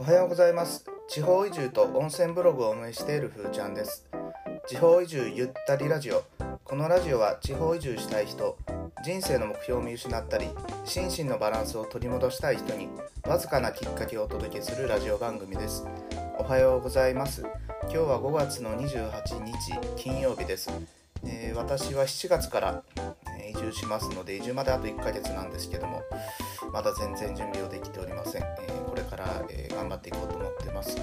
おはようございます。地方移住と温泉ブログを運営しているふーちゃんです。地方移住ゆったりラジオ。このラジオは地方移住したい人人生の目標を見失ったり心身のバランスを取り戻したい人にわずかなきっかけをお届けするラジオ番組です。おはようございます。今日は5月の28日金曜日です、えー、私は7月から移住しますので移住まであと1ヶ月なんですけどもまだ全然準備をできておりません、えー、これから、えー、頑張っていこうと思ってます。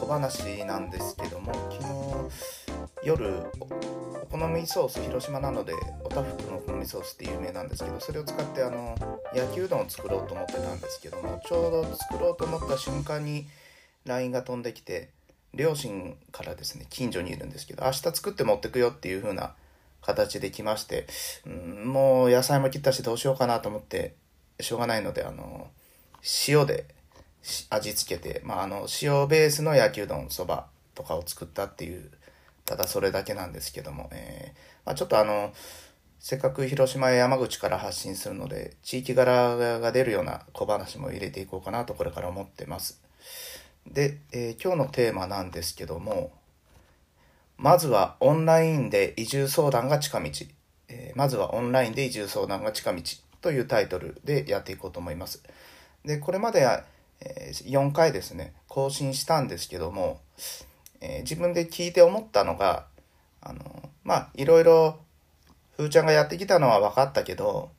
小話なんですけども昨日夜お好みソース広島なのでおたふくのお好みソースって有名なんですけどそれを使ってあの焼きうどんを作ろうと思ってたんですけどもちょうど作ろうと思った瞬間に LINE が飛んできて両親からですね近所にいるんですけど明日作って持ってくよっていう風な形で来まして、うん、もう野菜も切ったしどうしようかなと思ってしょうがないのであの塩で味付けて、まあ、あの塩ベースの焼きうどんそばとかを作ったっていうただそれだけなんですけども、えー、まあ、ちょっとあのせっかく広島や山口から発信するので地域柄が出るような小話も入れていこうかなとこれから思ってますで、えー、今日のテーマなんですけどもまずはオンラインで移住相談が近道。えー、まずはオンラインで移住相談が近道というタイトルでやっていこうと思います。で、これまで、え、4回ですね、更新したんですけども、えー、自分で聞いて思ったのが、あの、まあ、いろいろ、ふーちゃんがやってきたのは分かったけど、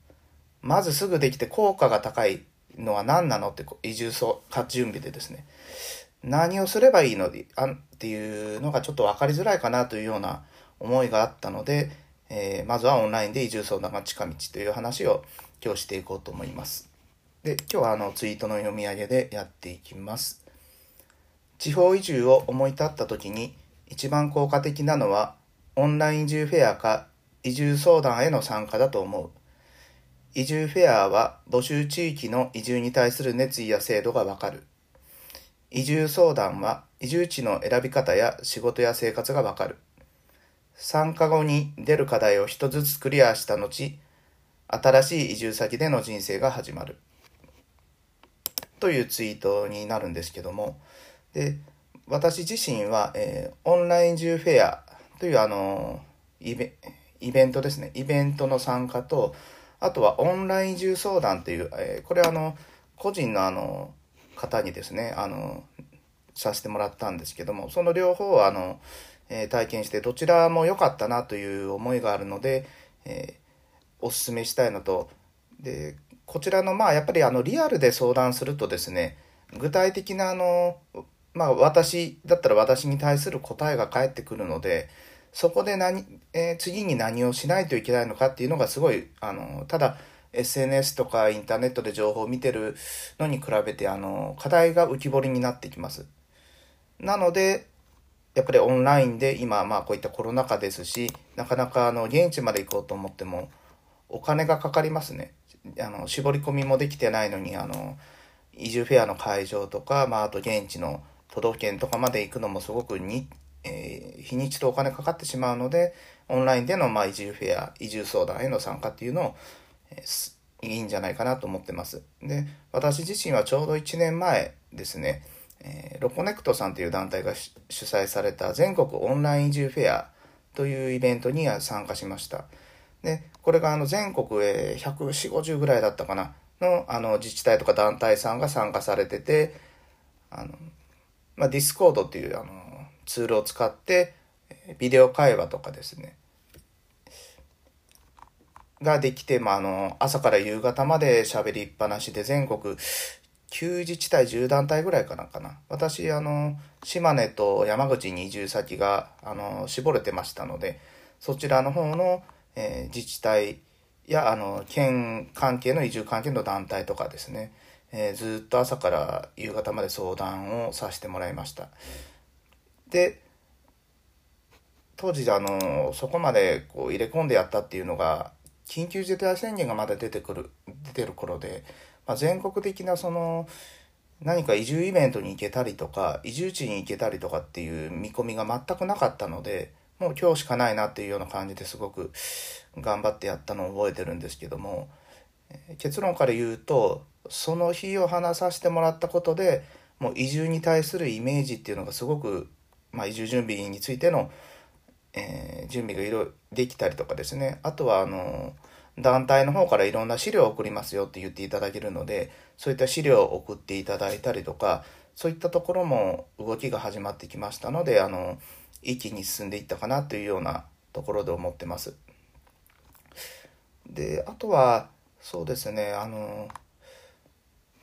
まずすぐできて効果が高いのは何なのって移住総準備でですね。何をすればいいのあっていうのがちょっと分かりづらいかなというような思いがあったので、えー、まずはオンラインで移住相談が近道という話を今日していこうと思います。で、今日はあのツイートの読み上げでやっていきます。地方移住を思い立った時に一番効果的なのはオンライン移住フェアか移住相談への参加だと思う。移住フェアは募集地域の移住に対する熱意や制度がわかる。移住相談は移住地の選び方や仕事や生活がわかる。参加後に出る課題を一つずつクリアした後、新しい移住先での人生が始まる。というツイートになるんですけども、で、私自身は、えー、オンライン移住フェアというあのイベ、イベントですね。イベントの参加と、あとはオンライン移住相談という、えー、これあの、個人のあの、方にですね、あの、させてもらったんですけども、その両方あの、え、体験してどちらも良かったなという思いがあるので、え、おすすめしたいのと、で、こちらのまあやっぱりあのリアルで相談するとですね、具体的なあの、まあ私だったら私に対する答えが返ってくるので、そこで何、えー、次に何をしないといけないのかっていうのがすごい、あの、ただ、SNS とかインターネットで情報を見てるのに比べて、あの、課題が浮き彫りになってきます。なので、やっぱりオンラインで今、まあこういったコロナ禍ですし、なかなかあの、現地まで行こうと思っても、お金がかかりますね。あの、絞り込みもできてないのに、あの、移住フェアの会場とか、まああと現地の都道府県とかまで行くのもすごくに、えー、日にちとお金かかってしまうので、オンラインでのまあ移住フェア、移住相談への参加っていうのを、えー、いいんじゃないかなと思ってます。で、私自身はちょうど1年前ですね、えー、ロコネクトさんという団体が主催された全国オンライン移住フェアというイベントに参加しました。で、これがあの全国、えー、140、50ぐらいだったかな、のあの自治体とか団体さんが参加されてて、あの、まあ、 Discord っていうあのツールを使って、ビデオ会話とかですね、ができて、まあ、あの、朝から夕方まで喋りっぱなしで全国9自治体10団体ぐらいかなかな。私、あの、島根と山口に移住先が、あの、絞れてましたので、そちらの方の、えー、自治体や、あの、県関係の移住関係の団体とかですね、えー、ずっと朝から夕方まで相談をさせてもらいました。で、当時、あの、そこまでこう入れ込んでやったっていうのが、緊急事態宣言がまだ出てくる、出てる頃で、まあ、全国的なその、何か移住イベントに行けたりとか、移住地に行けたりとかっていう見込みが全くなかったので、もう今日しかないなっていうような感じですごく頑張ってやったのを覚えてるんですけども、結論から言うと、その日を話させてもらったことで、もう移住に対するイメージっていうのがすごく、まあ、移住準備についての、えー、準備がいろいろできたりとかですね。あとはあの団体の方からいろんな資料を送りますよって言っていただけるのでそういった資料を送っていただいたりとかそういったところも動きが始まってきましたのであの一気に進んでいったかなというようなところで思ってます。であとはそうですねあの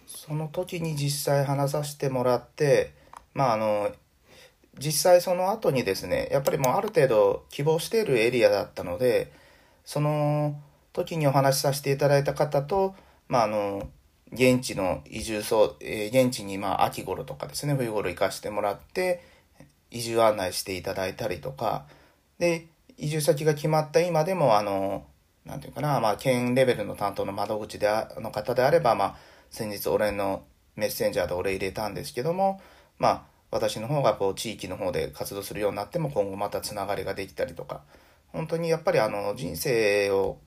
その時に実際話させてもらってまああの実際その後にですねやっぱりもうある程度希望しているエリアだったのでその時にお話しさせていただいた方と、まあ、あの現地の移住そう、えー、現地にまあ秋頃とかですね冬頃行かしてもらって移住案内していただいたりとかで移住先が決まった今でもあのなんていうかな、まあ、県レベルの担当の窓口であの方であれば、まあ、先日俺のメッセンジャーでお礼入れたんですけども、まあ、私の方がこう地域の方で活動するようになっても今後またつながりができたりとか本当にやっぱりあの人生を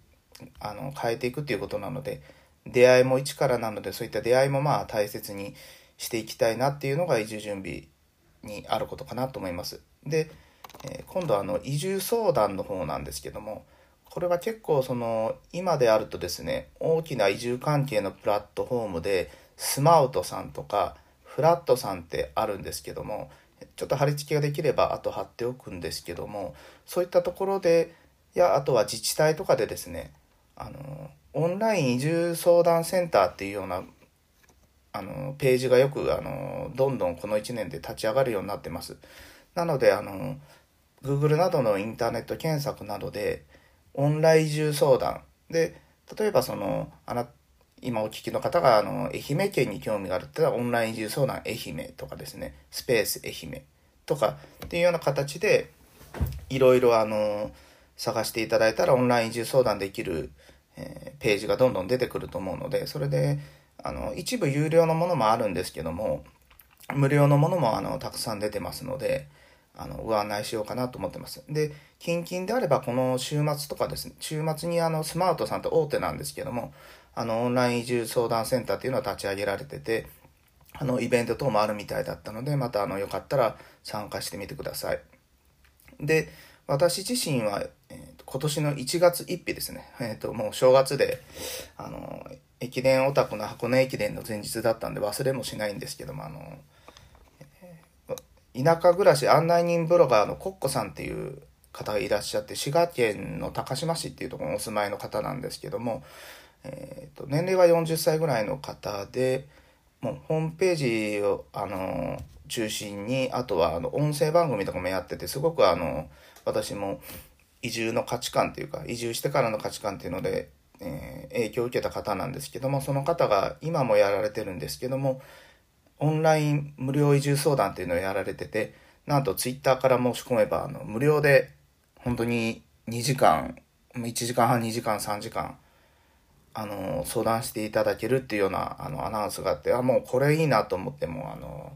あの変えていくっていうことなので出会いも一からなのでそういった出会いもまあ大切にしていきたいなっていうのが移住準備にあることかなと思います。で、えー、今度はあの移住相談の方なんですけどもこれは結構その今であるとですね大きな移住関係のプラットフォームでスマウトさんとかフラットさんってあるんですけどもちょっと貼り付けができればあと貼っておくんですけどもそういったところでやあとは自治体とかでですねあのオンライン移住相談センターっていうようなあのページがよくあのどんどんこの1年で立ち上がるようになってます。なのであの Google などのインターネット検索などでオンライン移住相談で例えばそのあな今お聞きの方があの愛媛県に興味があるって言ったらオンライン移住相談愛媛とかですねスペース愛媛とかっていうような形でいろいろあの探していただいたらオンライン移住相談できる、えー、ページがどんどん出てくると思うのでそれであの一部有料のものもあるんですけども無料のものもあのたくさん出てますのであのご案内しようかなと思ってます。で、近々であればこの週末とかですね、週末にあのスマートさんって大手なんですけども、あのオンライン移住相談センターっていうのは立ち上げられてて、あのイベント等もあるみたいだったので、またあのよかったら参加してみてください。で、私自身は、えー、今年の1月1日ですね、えーと、もう正月で、あの、駅伝オタクの箱根駅伝の前日だったんで忘れもしないんですけども、あの、田舎暮らし案内人ブロガーのコッコさんっていう方がいらっしゃって滋賀県の高島市っていうところにお住まいの方なんですけども、えーと、年齢は40歳ぐらいの方でもうホームページをあの中心にあとはあの音声番組とかもやっててすごくあの私も移住の価値観っていうか移住してからの価値観っていうので、えー、影響を受けた方なんですけどもその方が今もやられてるんですけどもオンライン無料移住相談っていうのをやられてて、なんとツイッターから申し込めば、あの、無料で、本当に2時間、1時間半、2時間、3時間、あの、相談していただけるっていうような、あの、アナウンスがあって、あ、もうこれいいなと思っても、あの、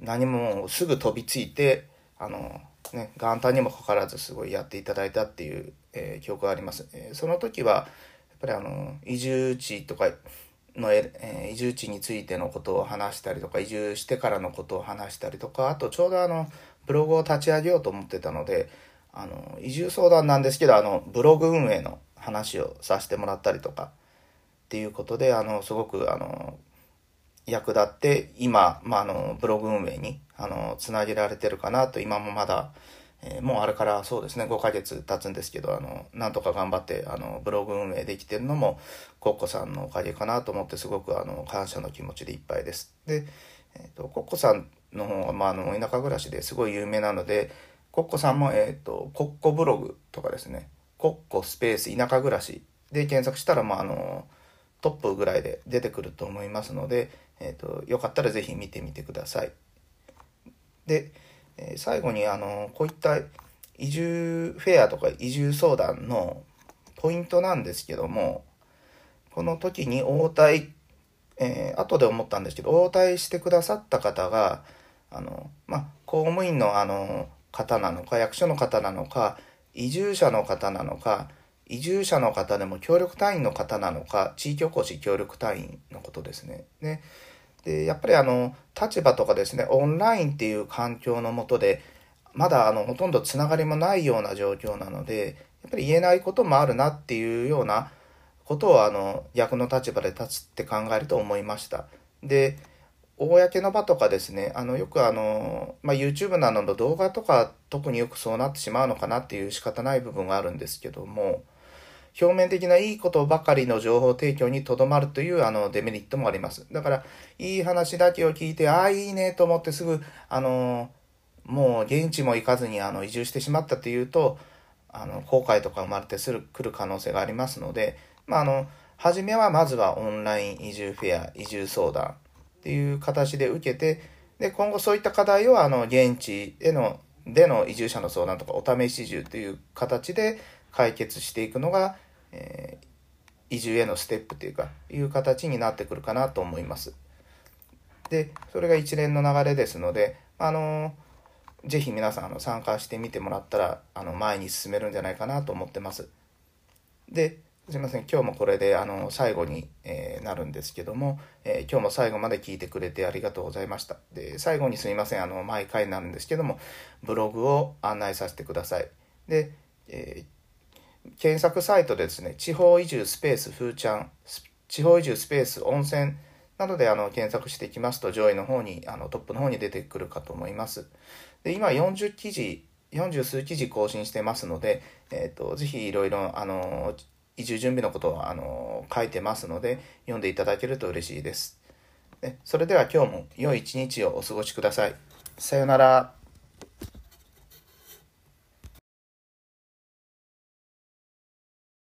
何もすぐ飛びついて、あの、ね、元旦にもかかわらずすごいやっていただいたっていう、えー、記憶があります。えー、その時は、やっぱりあの、移住地とか、の、えー、移住地についてのことを話したりとか移住してからのことを話したりとかあとちょうどあのブログを立ち上げようと思ってたのであの移住相談なんですけどあのブログ運営の話をさせてもらったりとかっていうことであのすごくあの役立って今、まあ、あのブログ運営にあのつなげられてるかなと今もまだえー、もうあれからそうですね5ヶ月経つんですけどあのなんとか頑張ってあのブログ運営できてるのもコッコさんのおかげかなと思ってすごくあの感謝の気持ちでいっぱいです。で、えーと、コッコさんの方は、まあ、あの田舎暮らしですごい有名なのでコッコさんも、えーと、コッコブログとかですねコッコスペース田舎暮らしで検索したら、まあ、あのトップぐらいで出てくると思いますので、えーと、よかったら是非見てみてください。でえ最後にあのこういった移住フェアとか移住相談のポイントなんですけどもこの時に応対、えー、後で思ったんですけど応対してくださった方があの、まあ、公務員のあの方なのか役所の方なのか移住者の方なのか移住者の方でも協力隊員の方なのか地域おこし協力隊員のことですね。ででやっぱりあの立場とかですねオンラインっていう環境のもとでまだあのほとんどつながりもないような状況なのでやっぱり言えないこともあるなっていうようなことをあの逆の立場で立つって考えると思いました。で公の場とかですねあのよくあの、まあ、YouTube などの動画とか特によくそうなってしまうのかなっていう仕方ない部分があるんですけども表面的ないいことばかりの情報提供にとどまるというあのデメリットもあります。だからいい話だけを聞いてああいいねと思ってすぐあのもう現地も行かずにあの移住してしまったというとあの後悔とか生まれてする来る可能性がありますので、まあ、あの初めはまずはオンライン移住フェア移住相談っていう形で受けてで今後そういった課題をあの現地へのでの移住者の相談とかお試し移住という形で解決していくのが、えー、移住へのステップというかいう形になってくるかなと思います。でそれが一連の流れですのであのーぜひ皆さんあの参加してみてもらったらあの前に進めるんじゃないかなと思ってます。で、すいません、今日もこれであの最後に、えー、なるんですけども、えー、今日も最後まで聞いてくれてありがとうございました。で、最後にすいません、あの毎回になるんですけども、ブログを案内させてください。で、えー、検索サイトでですね、地方移住スペースふーちゃん、地方移住スペース温泉などであの検索していきますと上位の方にあのトップの方に出てくるかと思います。で今40記事40数記事更新してますので、えーと、ぜひいろいろあの移住準備のことをあの書いてますので読んでいただけると嬉しいです。それでは今日も良い一日をお過ごしください。さようなら。